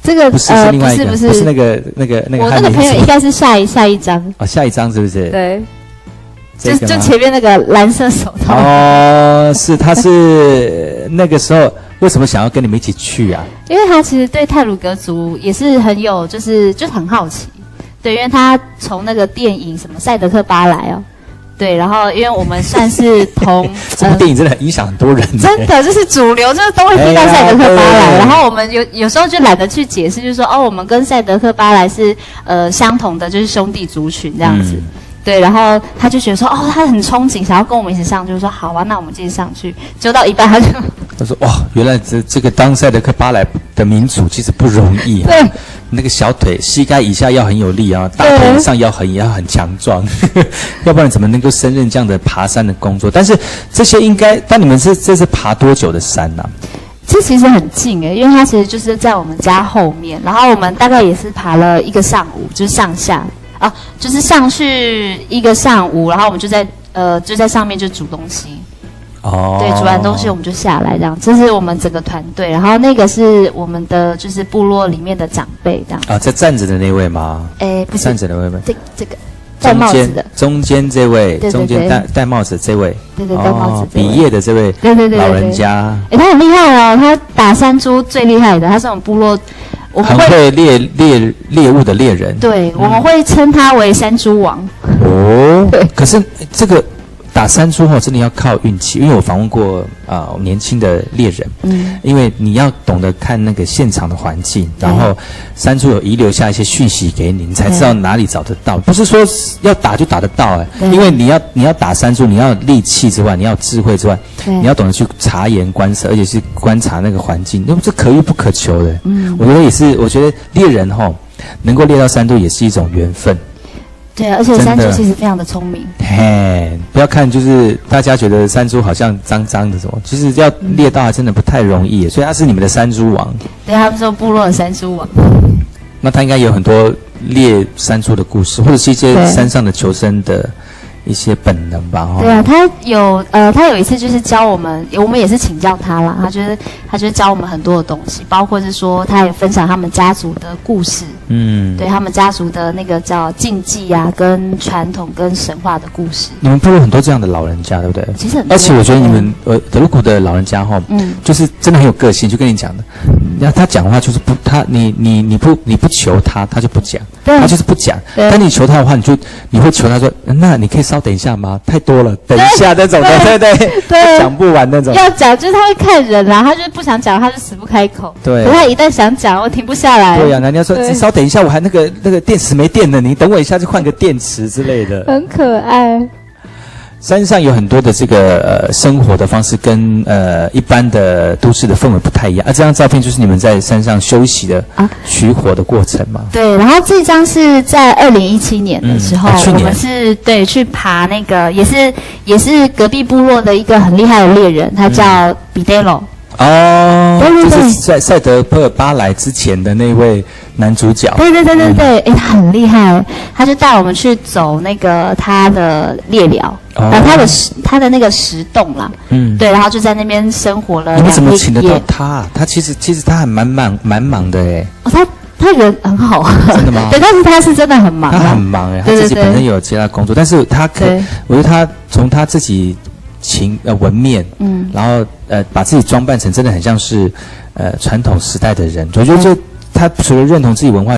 这个不是是另外一个，不是那个那个那个。我那个朋友应该是下一下一张哦，下一张是不是？对，就就前面那个蓝色手套哦，是他是那个时候。为什么想要跟你们一起去啊？因为他其实对泰鲁格族也是很有，就是就很好奇。对，因为他从那个电影什么《赛德克巴莱》哦，对，然后因为我们算是同 这部电影真的很影响很多人，真的就是主流就是都会听到赛德克巴莱。然后我们有有时候就懒得去解释，就是说哦，我们跟赛德克巴莱是呃相同的，就是兄弟族群这样子。对，然后他就觉得说，哦，他很憧憬，想要跟我们一起上，就是说，好啊，那我们继续上去。就到一半，他就 他说，哇，原来这这个当赛的克巴莱的民族其实不容易。对，那个小腿、膝盖以下要很有力啊，大腿以上要很要很强壮，要不然怎么能够胜任这样的爬山的工作？但是这些应该，但你们是这是爬多久的山呢？这其实很近诶，因为它其实就是在我们家后面，然后我们大概也是爬了一个上午，就是上下。啊，就是上去一个上午，然后我们就在呃就在上面就煮东西，哦，对，煮完东西我们就下来这样，这是我们整个团队，然后那个是我们的就是部落里面的长辈这样。啊，在站着的那位吗？哎，不是站着的那位，这这个戴帽子的，中间这位，中间戴戴帽子这位，对对戴帽子比业的这位，对对对老人家，哎，他很厉害哦，他打山猪最厉害的，他是我们部落。我们会猎猎猎物的猎人，对，我们会称他为山猪王。哦，对，可是这个。打山猪哦，真的要靠运气，因为我访问过啊年轻的猎人，嗯，因为你要懂得看那个现场的环境，然后山猪有遗留下一些讯息给你，你才知道哪里找得到，不是说要打就打得到哎，因为你要你要打山猪，你要力气之外，你要智慧之外，你要懂得去察言观色，而且是观察那个环境，那这可遇不可求的，嗯，我觉得也是，我觉得猎人哈能够猎到山猪也是一种缘分。对，而且山猪其实非常的聪明。嘿，不要看，就是大家觉得山猪好像脏脏的什么，其实要猎到还真的不太容易。所以他是你们的山猪王。对，他们说部落的山猪王。那他应该有很多猎山猪的故事，或者是一些山上的求生的。一些本能吧，对啊，他有呃，他有一次就是教我们，我们也是请教他啦，他觉得他就是教我们很多的东西，包括是说他也分享他们家族的故事，嗯，对他们家族的那个叫禁忌啊，跟传统跟神话的故事。你们部落很多这样的老人家，对不对？其实，而且我觉得你们呃德鲁古的老人家哈，嗯，就是真的很有个性，就跟你讲的，那他讲话就是不，他你你你不你不求他，他就不讲，他就是不讲。但你求他的话，你就你会求他说，那你可以稍等一下吗？太多了，等一下那种的，对对对，讲不完那种。要讲就是他会看人啦，他就是不想讲，他就死不开口。对，他一旦想讲，我停不下来。对呀，人家说你稍等一下，我还那个那个电池没电了，你等我一下就换个电池之类的。很可爱。山上有很多的这个呃生活的方式跟呃一般的都市的氛围不太一样啊。这张照片就是你们在山上休息的啊取火的过程吗？对，然后这张是在二零一七年的时候，我们是对去爬那个也是也是隔壁部落的一个很厉害的猎人，他叫比德罗。哦，就是在赛德克尔巴莱之前的那位男主角。对对对对对，哎，他很厉害，他就带我们去走那个他的猎寮，然后他的石他的那个石洞啦，嗯，对，然后就在那边生活了。你们怎么请得到他？他其实其实他还蛮忙蛮忙的哎。哦，他他人很好，真的吗？对，但是他是真的很忙，他很忙哎，他自己本身有其他工作，但是他可，我觉得他从他自己。情呃纹面，嗯，然后呃把自己装扮成真的很像是，呃传统时代的人。我觉得就他除了认同自己文化，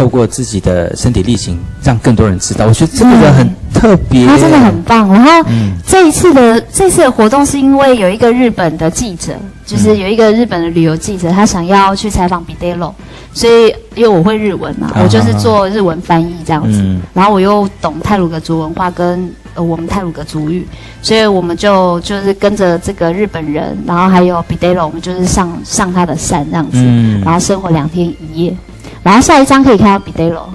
透过自己的身体力行，让更多人知道。我觉得这个很特别，他真的很棒。然后这一次的这次的活动是因为有一个日本的记者，就是有一个日本的旅游记者，他想要去采访比德罗。所以，因为我会日文嘛，我就是做日文翻译这样子。然后我又懂泰鲁格族文化跟呃我们泰鲁格族语，所以我们就就是跟着这个日本人，然后还有比德罗，我们就是上上他的山这样子，然后生活两天一夜。然后下一张可以看到比德罗。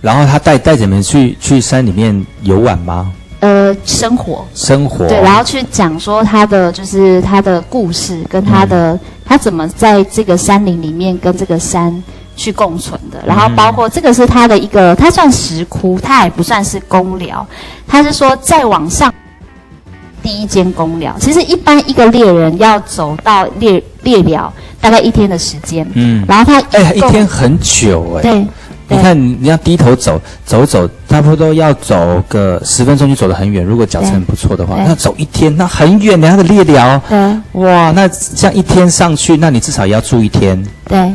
然后他带带着你们去去山里面游玩吗？呃，生活，生活，对，然后去讲说他的就是他的故事，跟他的他怎么在这个山林里面跟这个山去共存的，然后包括这个是他的一个，他算石窟，他也不算是公寮，他是说再往上第一间公寮，其实一般一个猎人要走到猎猎寮大概一天的时间，嗯，然后他哎一天很久哎，对。你看，你要低头走走走，差不多要走个十分钟就走得很远。如果脚程不错的话，那走一天，那很远的。他的猎寮，哇，那这样一天上去，那你至少也要住一天。对，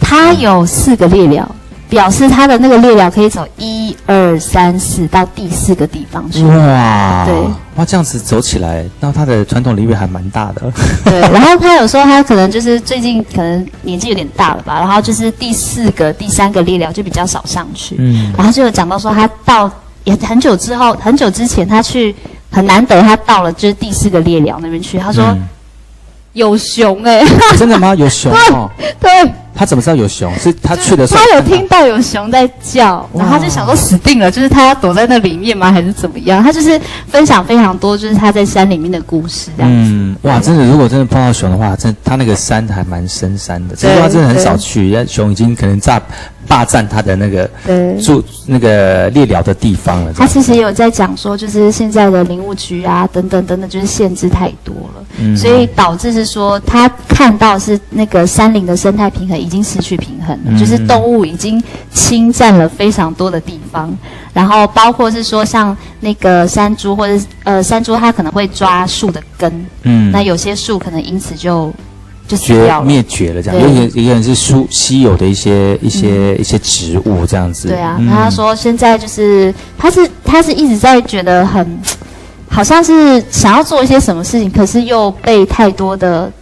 他有四个列寮。表示他的那个列表可以走一二三四到第四个地方去。哇，对，哇，这样子走起来，那他的传统领域还蛮大的。对，然后他有说他可能就是最近可能年纪有点大了吧，然后就是第四个、第三个列表就比较少上去。嗯，然后就有讲到说他到也很久之后，很久之前他去很难得他到了就是第四个列表那边去，他说有熊哎，真的吗？有熊哦，对。他怎么知道有熊？是他去的时候，他有听到有熊在叫，然后他就想说死定了，就是他要躲在那里面吗？还是怎么样？他就是分享非常多，就是他在山里面的故事这样子。嗯，哇，真的，如果真的碰到熊的话，真他那个山还蛮深山的，这句话真的很少去，熊已经可能炸。霸占他的那个住那个猎寮的地方了。他其实也有在讲说，就是现在的林务局啊，等等等等，就是限制太多了，所以导致是说他看到是那个山林的生态平衡已经失去平衡了，就是动物已经侵占了非常多的地方，然后包括是说像那个山猪或者呃山猪，它可能会抓树的根，嗯，那有些树可能因此就。绝灭绝了，这样，有些一个人是稀稀有的一些一些一些植物这样子。对啊，他说现在就是他是他是一直在觉得很，好像是想要做一些什么事情，可是又被太多的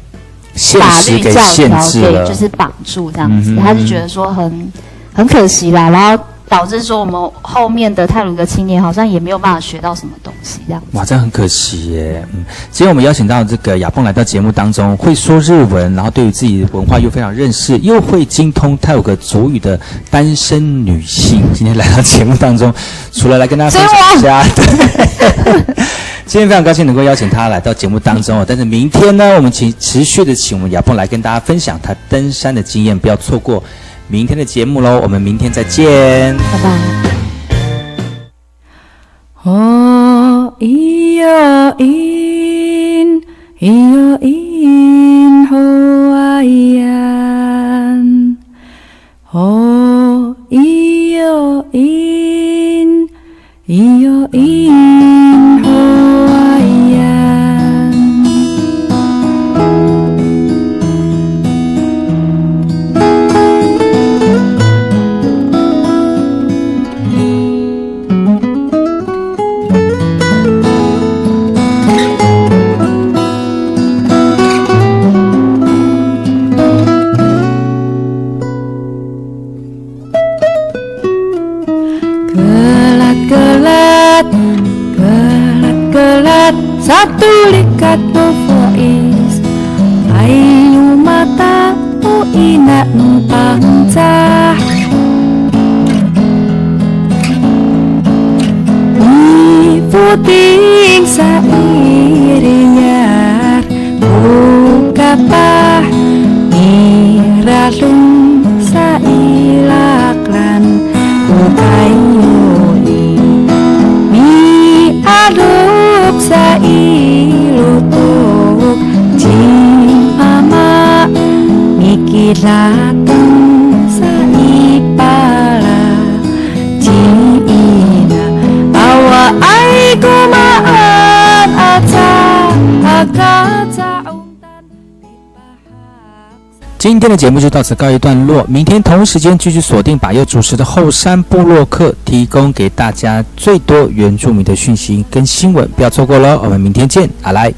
法律教条给就是绑住这样子，他就觉得说很很可惜啦，然后。导致说我们后面的泰鲁格青年好像也没有办法学到什么东西，这样哇，这样很可惜耶。嗯，今天我们邀请到这个亚鹏来到节目当中，会说日文，然后对于自己的文化又非常认识，又会精通泰鲁格族语的单身女性，今天来到节目当中，除了来跟大家分享一下，今天非常高兴能够邀请他来到节目当中哦。但是明天呢，我们请持续的请我们亚鹏来跟大家分享他登山的经验，不要错过。明天的节目喽，我们明天再见，拜拜。哦咿呀咿，咿呀咿，吼啊咿呀，哦咿，咿呀咿，吼今天的节目就到此告一段落，明天同一时间继续锁定把右主持的后山部落客，提供给大家最多原住民的讯息跟新闻，不要错过喽！我们明天见，阿来。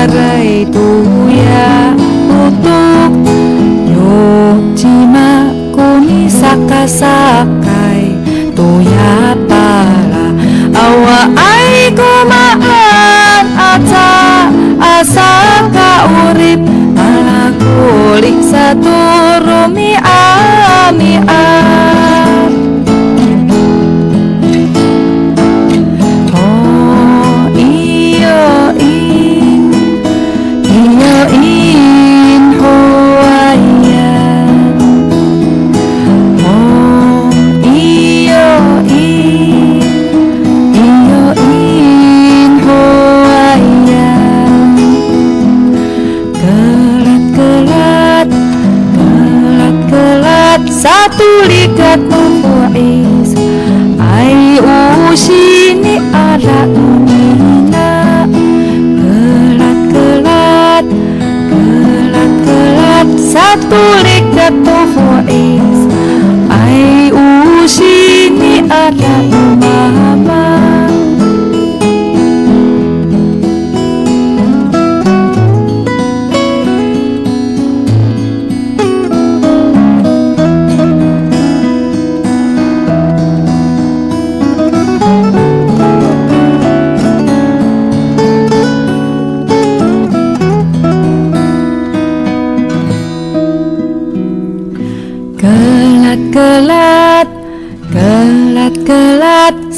Karaituya utuk Yojima kuni tu ya para awa ai kumaan aca Asa kaurip malakulik satu rumi ami ami satu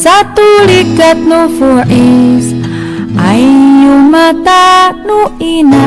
satu likat fois Ayu mata nu ina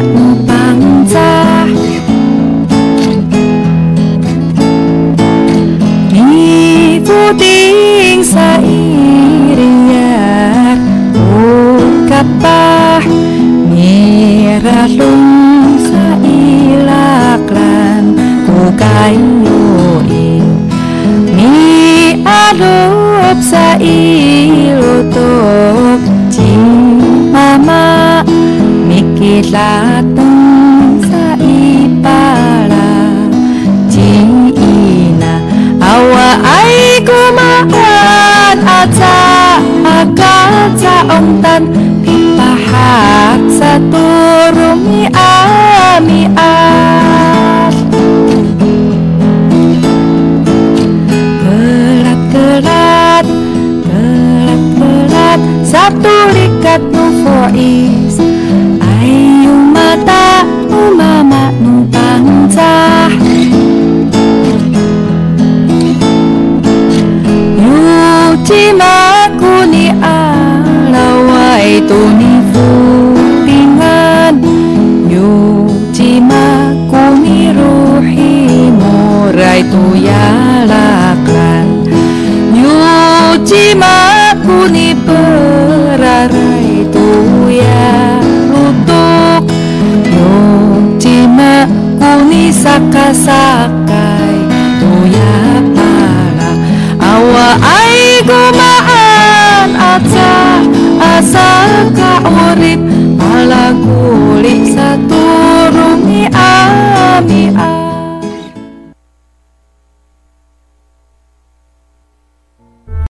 sakasakay Tuya para awa ay gumaan At sa asa kaurip Palaguli sa turong ni Ami